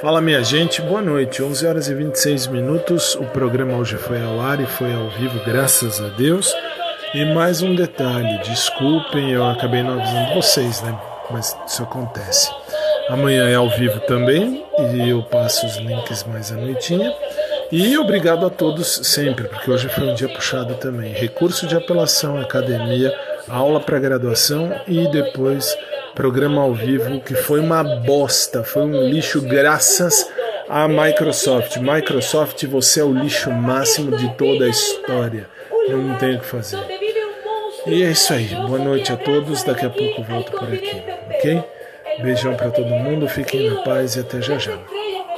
Fala minha gente, boa noite. 11 horas e 26 minutos. O programa hoje foi ao ar e foi ao vivo, graças a Deus. E mais um detalhe, desculpem, eu acabei não avisando vocês, né? Mas isso acontece. Amanhã é ao vivo também e eu passo os links mais à noitinha. E obrigado a todos sempre, porque hoje foi um dia puxado também. Recurso de apelação, academia, aula para graduação e depois programa ao vivo que foi uma bosta, foi um lixo graças à Microsoft. Microsoft, você é o lixo máximo de toda a história. Não tem o que fazer. E é isso aí. Boa noite a todos. Daqui a pouco volto por aqui, ok? Beijão para todo mundo. Fiquem na paz e até já já.